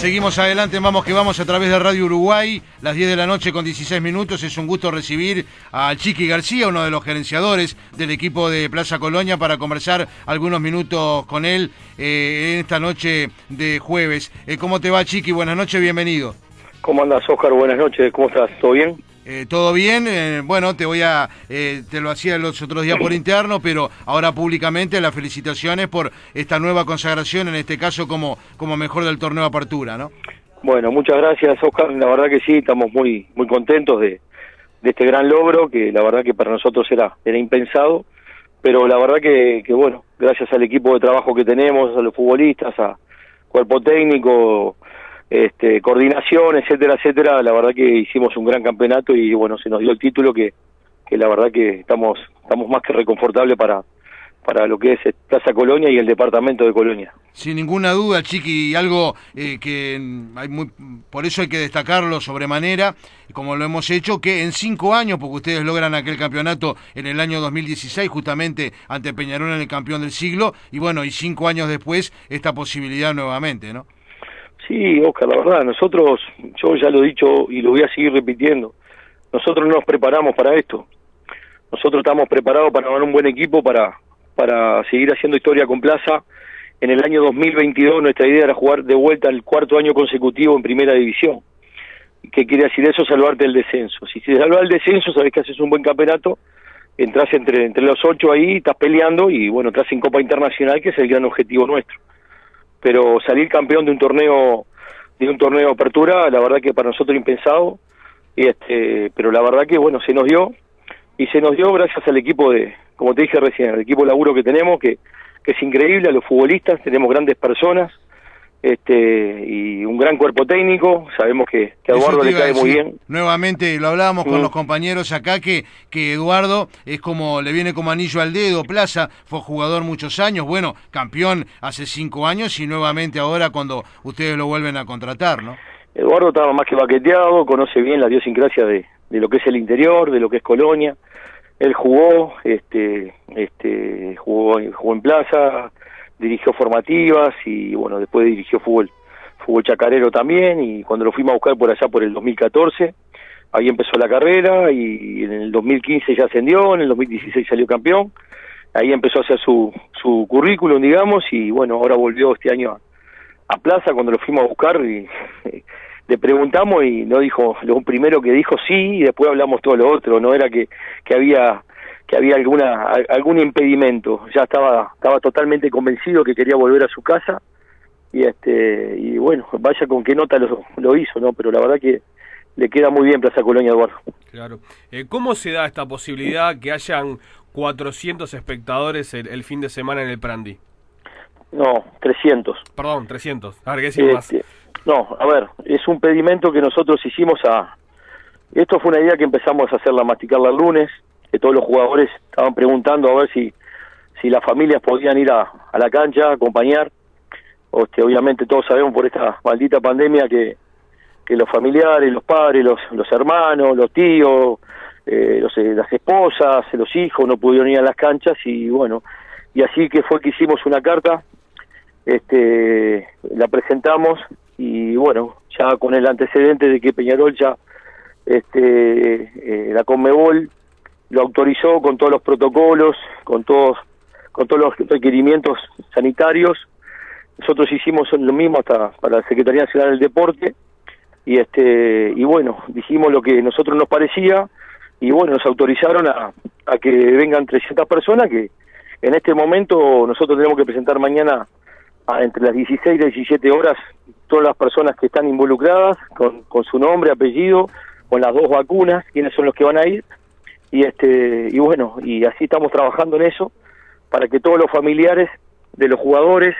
Seguimos adelante, vamos que vamos a través de Radio Uruguay, las 10 de la noche con 16 minutos. Es un gusto recibir a Chiqui García, uno de los gerenciadores del equipo de Plaza Colonia, para conversar algunos minutos con él eh, en esta noche de jueves. Eh, ¿Cómo te va, Chiqui? Buenas noches, bienvenido. ¿Cómo andas, Oscar? Buenas noches, ¿cómo estás? ¿Todo bien? Eh, todo bien, eh, bueno, te voy a, eh, te lo hacía los otros días por interno, pero ahora públicamente las felicitaciones por esta nueva consagración, en este caso como, como mejor del torneo apertura, ¿no? Bueno, muchas gracias, Oscar. La verdad que sí, estamos muy, muy contentos de, de este gran logro, que la verdad que para nosotros era, era impensado, pero la verdad que, que bueno, gracias al equipo de trabajo que tenemos, a los futbolistas, a cuerpo técnico, este, coordinación, etcétera, etcétera, la verdad que hicimos un gran campeonato y bueno, se nos dio el título que, que la verdad que estamos, estamos más que reconfortables para, para lo que es Plaza Colonia y el departamento de Colonia. Sin ninguna duda, Chiqui, algo eh, que hay muy, por eso hay que destacarlo sobremanera, como lo hemos hecho, que en cinco años, porque ustedes logran aquel campeonato en el año 2016, justamente ante Peñarol en el campeón del siglo, y bueno, y cinco años después, esta posibilidad nuevamente, ¿no? Sí, Oscar, la verdad, nosotros, yo ya lo he dicho y lo voy a seguir repitiendo, nosotros no nos preparamos para esto. Nosotros estamos preparados para ganar un buen equipo, para, para seguir haciendo historia con Plaza. En el año 2022 nuestra idea era jugar de vuelta el cuarto año consecutivo en primera división. ¿Qué quiere decir eso? Salvarte el descenso. Si te salvas el descenso, sabes que haces un buen campeonato, entras entre, entre los ocho ahí, estás peleando y bueno, entras en Copa Internacional, que es el gran objetivo nuestro pero salir campeón de un torneo de un torneo de apertura, la verdad que para nosotros impensado, y este, pero la verdad que bueno, se nos dio y se nos dio gracias al equipo de, como te dije recién, al equipo de laburo que tenemos, que, que es increíble, a los futbolistas, tenemos grandes personas, este y un gran cuerpo técnico, sabemos que, que a Eduardo le cae muy bien. Nuevamente lo hablábamos con mm. los compañeros acá que, que Eduardo es como le viene como anillo al dedo, Plaza fue jugador muchos años, bueno, campeón hace cinco años y nuevamente ahora cuando ustedes lo vuelven a contratar, ¿no? Eduardo estaba más que baqueteado, conoce bien la idiosincrasia de, de lo que es el interior, de lo que es Colonia. Él jugó, este, este, jugó, jugó en Plaza, dirigió formativas y bueno, después dirigió fútbol, fútbol chacarero también y cuando lo fuimos a buscar por allá por el 2014, ahí empezó la carrera y en el 2015 ya ascendió, en el 2016 salió campeón, ahí empezó a hacer su, su currículum, digamos, y bueno, ahora volvió este año a, Plaza cuando lo fuimos a buscar y le preguntamos y no dijo, lo primero que dijo sí y después hablamos todo lo otro, no era que, que había que había alguna algún impedimento. Ya estaba estaba totalmente convencido que quería volver a su casa y este y bueno vaya con qué nota lo, lo hizo no pero la verdad que le queda muy bien Plaza Colonia Eduardo. Claro. Eh, cómo se da esta posibilidad que hayan 400 espectadores el, fin de semana en el Prandi no 300 perdón 300 a ver qué más este, no a ver es un pedimento que nosotros hicimos a esto fue una idea que empezamos a hacerla masticarla el lunes que todos los jugadores estaban preguntando a ver si, si las familias podían ir a, a la cancha, a acompañar. Este, obviamente todos sabemos por esta maldita pandemia que, que los familiares, los padres, los, los hermanos, los tíos, eh, los, eh, las esposas, los hijos no pudieron ir a las canchas y bueno, y así que fue que hicimos una carta, este, la presentamos y bueno, ya con el antecedente de que Peñarol ya, este, eh, la Conmebol lo autorizó con todos los protocolos, con todos con todos los requerimientos sanitarios. Nosotros hicimos lo mismo hasta para la Secretaría Nacional del Deporte y este y bueno, dijimos lo que nosotros nos parecía y bueno, nos autorizaron a, a que vengan 300 personas que en este momento nosotros tenemos que presentar mañana entre las 16 y 17 horas todas las personas que están involucradas con, con su nombre, apellido, con las dos vacunas, quiénes son los que van a ir y este y bueno y así estamos trabajando en eso para que todos los familiares de los jugadores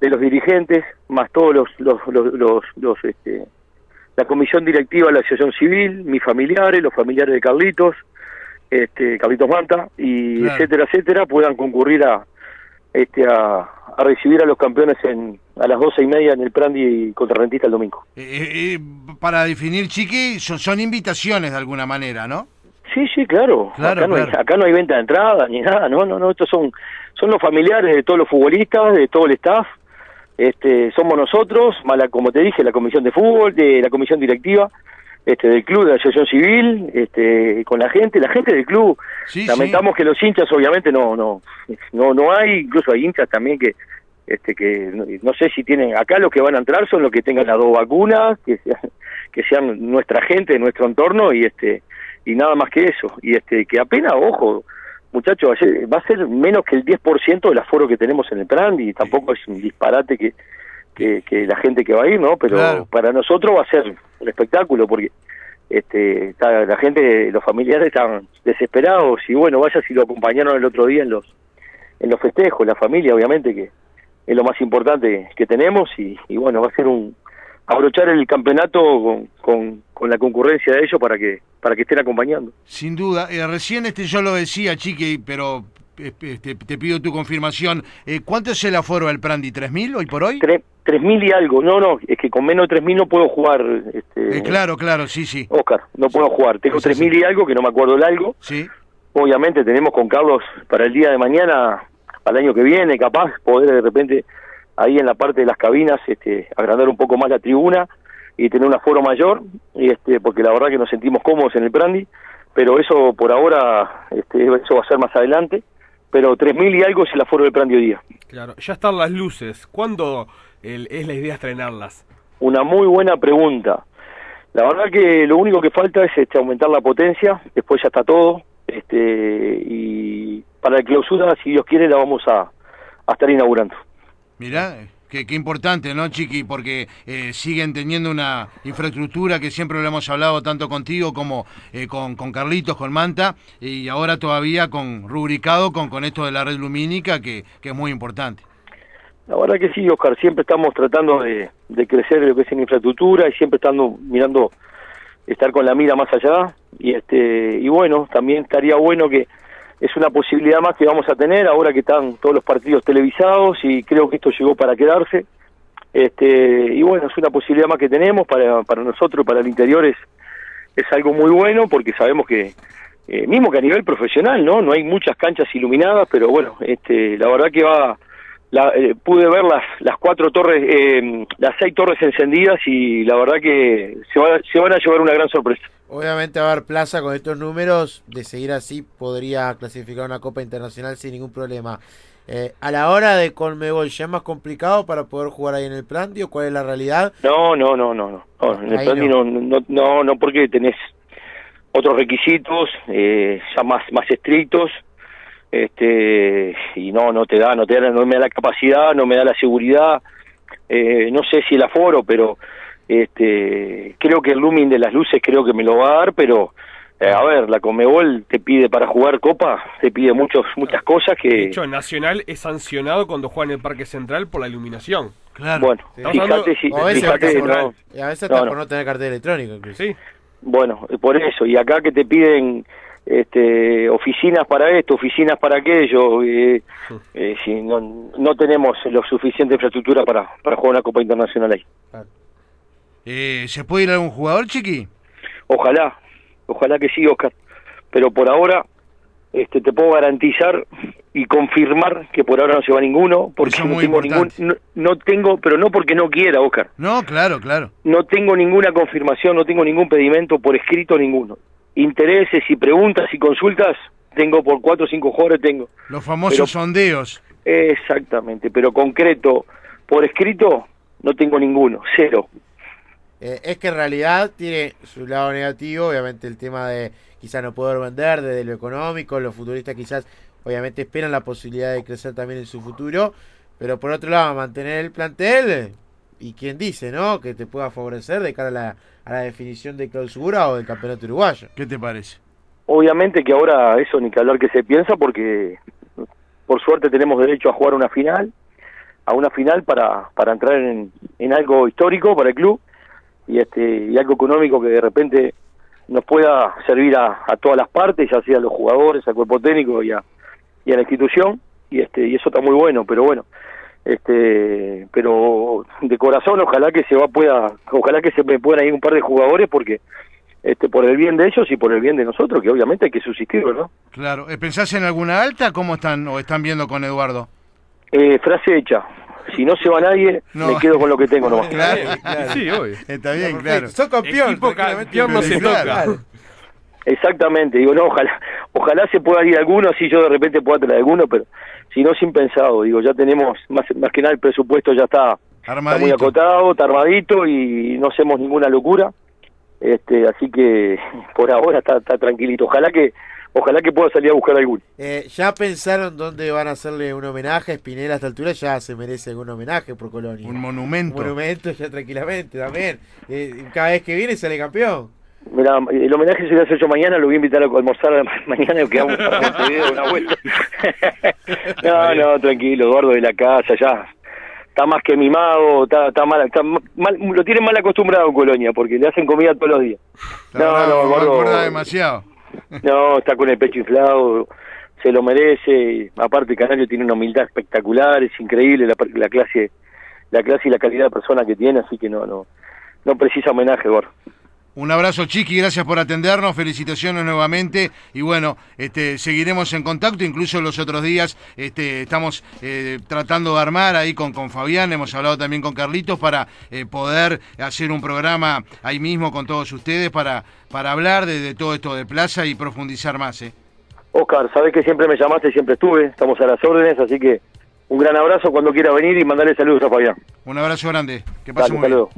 de los dirigentes más todos los los los, los, este la comisión directiva de la asociación civil mis familiares los familiares de Carlitos este Carlitos Manta y etcétera etcétera puedan concurrir a este a, a, recibir a los campeones en a las doce y media en el Prandi contra Rentista el domingo. Eh, eh, eh, para definir Chiqui son, son invitaciones de alguna manera no Sí, sí, claro. acá, No hay, acá no hay venta de entrada ni nada, no, no, no, estos son, son los familiares de todos los futbolistas, de todo el staff, este, somos nosotros, mala, como te dije, la comisión de fútbol, de la comisión directiva, este, del club, de la asociación civil, este, con la gente, la gente del club. Lamentamos que los hinchas, obviamente, no, no, no, no hay, incluso hay hinchas también que, este, que no, sé si tienen, acá los que van a entrar son los que tengan las dos vacunas, que sean, que sean nuestra gente, nuestro entorno y este, y nada más que eso. Y este, que apenas, ojo, muchachos, va a ser menos que el 10% del aforo que tenemos en el plan y tampoco es un disparate que, que, la gente que va a ir, ¿no? Pero para nosotros va a ser un espectáculo porque este, está, la gente, los familiares están desesperados y bueno, vaya si lo acompañaron el otro día en los en los festejos, la familia obviamente que es lo más importante que tenemos y, y bueno, va a ser un abrochar el campeonato con, con, con, la concurrencia de ellos para que para que estén acompañando. Sin duda, eh, recién este yo lo decía, Chiqui, pero este, te pido tu confirmación. Eh, ¿Cuánto es el aforo del Prandi? ¿3.000 hoy por hoy? Tres, 3.000 y algo. No, no, es que con menos de 3.000 no puedo jugar. Este, eh, claro, claro, sí, sí. Oscar, no puedo jugar. Tengo 3.000 y algo, que no me acuerdo el algo. Sí. Obviamente tenemos con Carlos para el día de mañana, al año que viene, capaz, poder de repente ahí en la parte de las cabinas este, agrandar un poco más la tribuna y tener un aforo mayor, y este, porque la verdad que nos sentimos cómodos en el Prandi, pero eso por ahora, este, eso va a ser más adelante pero 3.000 y algo es el aforo del plan de hoy día. Claro, ya están las luces. ¿Cuándo es la idea estrenarlas? Una muy buena pregunta. La verdad que lo único que falta es este, aumentar la potencia, después ya está todo, este, y para la clausura, si Dios quiere, la vamos a, a estar inaugurando. Mirá, Qué, importante, ¿no, Chiqui? Porque eh, siguen teniendo una infraestructura que siempre lo hemos hablado tanto contigo como eh, con, con, Carlitos, con Manta, y ahora todavía con rubricado con, con esto de la red lumínica, que, que es muy importante. La verdad que sí, Oscar, siempre estamos tratando de, de crecer lo que es en infraestructura y siempre estando mirando, estar con la mira más allá, y este y bueno, también estaría bueno que es una posibilidad más que vamos a tener ahora que están todos los partidos televisados y creo que esto llegó para quedarse. Este, y bueno, es una posibilidad más que tenemos para, para nosotros, para el interior es, es algo muy bueno porque sabemos que, eh, mismo que a nivel profesional, ¿no? No hay muchas canchas iluminadas, pero bueno, este, la verdad que va, la, eh, pude ver las, las cuatro torres, eh, las seis torres encendidas y la verdad que se, se van a llevar una gran sorpresa. Obviamente va a haber plaza con estos números, de seguir así podría clasificar una Copa Internacional sin ningún problema. Eh, a la hora de Colmebol, ¿ya es más complicado para poder jugar ahí en el Planti o cuál es la realidad? No, no, no, no, no. en el Planti no. No, no, no, porque tenés otros requisitos ya más, más estrictos este y no no te da no te da no me da la capacidad no me da la seguridad eh, no sé si el aforo pero este creo que el looming de las luces creo que me lo va a dar pero eh, a ver la Comebol te pide para jugar copa te pide muchos muchas cosas que de hecho Nacional es sancionado cuando juega en el Parque Central por la iluminación. Claro. Bueno fíjate si fíjate, no, y a veces hasta por no. tener cartel electrónico sí. Bueno por eso y acá que te piden este, oficinas para esto, oficinas para aquello, eh, eh, si no, no tenemos lo suficiente infraestructura para, para jugar una Copa Internacional ahí. Eh, ¿Se puede ir a algún jugador, Chiqui? Ojalá, ojalá que sí, Oscar, pero por ahora este, te puedo garantizar y confirmar que por ahora no se va ninguno, porque no tengo ningún, no, tengo, pero no porque no quiera, Oscar. No, claro, claro. No tengo ninguna confirmación, no tengo ningún pedimento por escrito ninguno intereses y preguntas y consultas, tengo por cuatro o cinco jugadores, tengo. Los famosos sondeos. Exactamente, pero concreto, por escrito, no tengo ninguno, cero. Eh, es que en realidad tiene su lado negativo, obviamente el tema de quizás no poder vender desde lo económico, los futuristas quizás obviamente esperan la posibilidad de crecer también en su futuro, pero por otro lado mantener el plantel y quién dice, ¿no? Que te pueda favorecer de cara a la, a la definición de clausura o del campeonato uruguayo. ¿Qué te parece? Obviamente que ahora eso ni que hablar que se piensa porque por suerte tenemos derecho a jugar una final, a una final para, para entrar en, en algo histórico para el club y este y algo económico que de repente nos pueda servir a, a todas las partes, ya sea a los jugadores, al cuerpo técnico y a, y a la institución y este y eso está muy bueno, pero bueno, este pero de corazón ojalá que se va pueda ojalá que se me puedan ir un par de jugadores porque este por el bien de ellos y por el bien de nosotros que obviamente hay que subsistir no claro. Eh, pensás en alguna alta cómo están o están viendo con Eduardo eh, frase hecha Si no se va nadie, No. me quedo con lo que tengo nomás. Claro, Claro. Sí, obvio. Está bien, Perfecto. claro. Sos campeón. Campeón no se toca. Exactamente, digo, no, ojalá, ojalá se pueda ir alguno, así yo de repente pueda traer alguno, pero si no, sin pensado, digo, ya tenemos, más, más que nada el presupuesto ya está, está muy acotado, está armadito y no hacemos ninguna locura, este, así que por ahora está, está tranquilito, ojalá que, ojalá que pueda salir a buscar alguno. Eh, ¿Ya pensaron dónde van a hacerle un homenaje a Spinella a esta altura? Ya se merece algún homenaje por Colonia. Un Un monumento. monumento ya tranquilamente también. Eh, cada vez que viene sale campeón. Mira, el homenaje se lo hace yo mañana, lo voy a invitar a almorzar mañana que vamos a Montevideo una vuelta. no, no, tranquilo, Eduardo de la casa, ya. Está más que mimado, está, está mal, está mal, lo tienen mal acostumbrado en Colonia, porque le hacen comida todos los días. Está No, bravo, no, engorda demasiado. No, está con el pecho inflado, se lo merece. Aparte, Canario tiene una humildad espectacular, es increíble la, la clase, la clase y la calidad de persona que tiene, así que no, no, no precisa homenaje, Gordo. Un abrazo, Chiqui, gracias por atendernos, felicitaciones nuevamente y bueno, este, seguiremos en contacto, incluso los otros días este, estamos eh, tratando de armar ahí con, con Fabián, hemos hablado también con Carlitos para eh, poder hacer un programa ahí mismo con todos ustedes para, para hablar de, de todo esto de Plaza y profundizar más. ¿eh? Oscar, sabes que siempre me llamaste, siempre estuve, estamos a las órdenes, así que un gran abrazo cuando quiera venir y mandarle saludos a Fabián. Un abrazo grande, que pasen Dale, muy bien. luego.